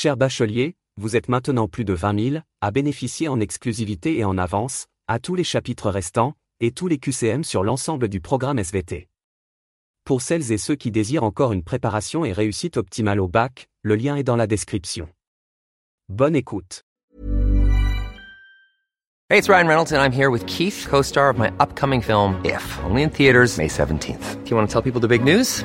Cher bachelier, vous êtes maintenant plus de 20 000 à bénéficier en exclusivité et en avance, à tous les chapitres restants, et tous les QCM sur l'ensemble du programme SVT. Pour celles et ceux qui désirent encore une préparation et réussite optimale au bac, le lien est dans la description. Bonne écoute. Hey, it's Ryan Reynolds, and I'm here with Keith, co star of my upcoming film, If, only in theaters, May 17th. Do you want to tell people the big news?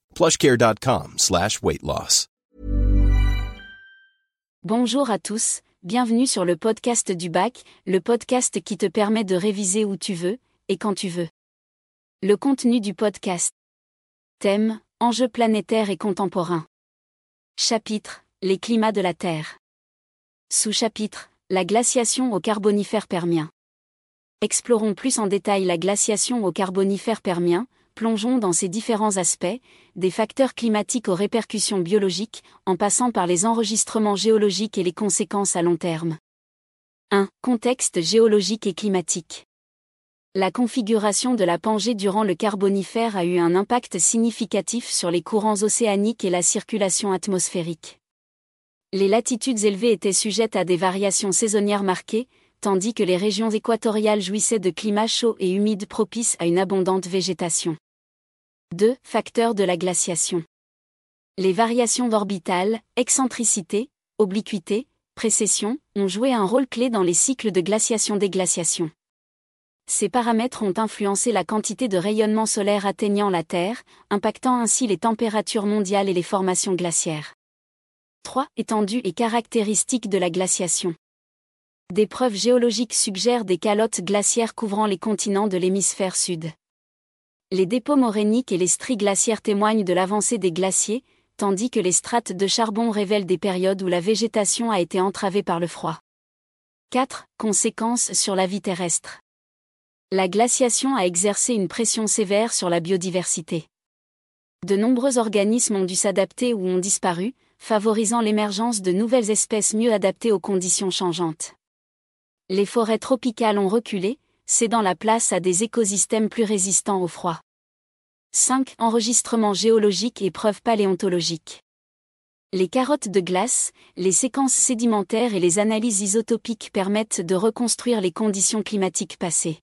Bonjour à tous, bienvenue sur le podcast du bac, le podcast qui te permet de réviser où tu veux, et quand tu veux. Le contenu du podcast. Thème, enjeux planétaires et contemporains. Chapitre, les climats de la Terre. Sous-chapitre, la glaciation au carbonifère permien. Explorons plus en détail la glaciation au carbonifère permien, plongeons dans ses différents aspects, des facteurs climatiques aux répercussions biologiques, en passant par les enregistrements géologiques et les conséquences à long terme. 1. Contexte géologique et climatique. La configuration de la Pangée durant le Carbonifère a eu un impact significatif sur les courants océaniques et la circulation atmosphérique. Les latitudes élevées étaient sujettes à des variations saisonnières marquées, tandis que les régions équatoriales jouissaient de climats chauds et humides propices à une abondante végétation. 2. Facteurs de la glaciation. Les variations orbitales, excentricité, obliquité, précession, ont joué un rôle clé dans les cycles de glaciation-déglaciation. Ces paramètres ont influencé la quantité de rayonnement solaire atteignant la Terre, impactant ainsi les températures mondiales et les formations glaciaires. 3. Étendue et caractéristiques de la glaciation. Des preuves géologiques suggèrent des calottes glaciaires couvrant les continents de l'hémisphère sud. Les dépôts morainiques et les stries glaciaires témoignent de l'avancée des glaciers, tandis que les strates de charbon révèlent des périodes où la végétation a été entravée par le froid. 4. Conséquences sur la vie terrestre. La glaciation a exercé une pression sévère sur la biodiversité. De nombreux organismes ont dû s'adapter ou ont disparu, favorisant l'émergence de nouvelles espèces mieux adaptées aux conditions changeantes. Les forêts tropicales ont reculé, cédant la place à des écosystèmes plus résistants au froid. 5. Enregistrements géologiques et preuves paléontologiques. Les carottes de glace, les séquences sédimentaires et les analyses isotopiques permettent de reconstruire les conditions climatiques passées.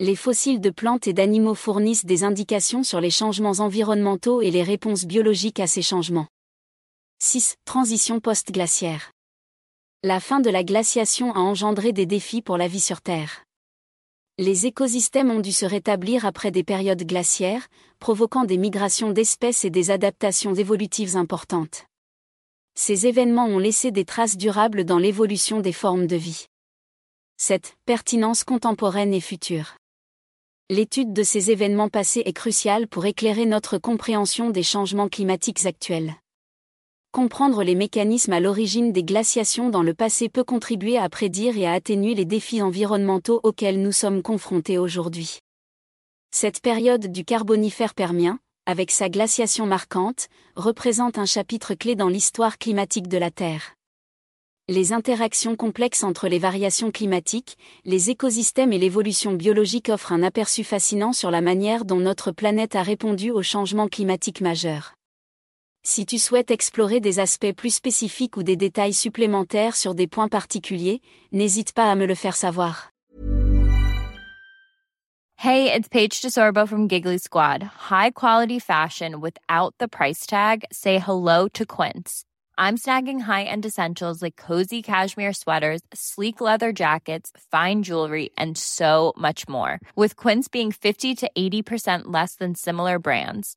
Les fossiles de plantes et d'animaux fournissent des indications sur les changements environnementaux et les réponses biologiques à ces changements. 6. Transition post-glaciaire. La fin de la glaciation a engendré des défis pour la vie sur Terre. Les écosystèmes ont dû se rétablir après des périodes glaciaires, provoquant des migrations d'espèces et des adaptations évolutives importantes. Ces événements ont laissé des traces durables dans l'évolution des formes de vie. Cette pertinence contemporaine et future. L'étude de ces événements passés est cruciale pour éclairer notre compréhension des changements climatiques actuels. Comprendre les mécanismes à l'origine des glaciations dans le passé peut contribuer à prédire et à atténuer les défis environnementaux auxquels nous sommes confrontés aujourd'hui. Cette période du Carbonifère permien, avec sa glaciation marquante, représente un chapitre clé dans l'histoire climatique de la Terre. Les interactions complexes entre les variations climatiques, les écosystèmes et l'évolution biologique offrent un aperçu fascinant sur la manière dont notre planète a répondu aux changements climatiques majeurs. Si tu souhaites explorer des aspects plus spécifiques ou des détails supplémentaires sur des points particuliers, n'hésite pas à me le faire savoir. Hey, it's Paige DeSorbo from Giggly Squad. High quality fashion without the price tag. Say hello to Quince. I'm snagging high-end essentials like cozy cashmere sweaters, sleek leather jackets, fine jewelry, and so much more. With Quince being 50 to 80% less than similar brands.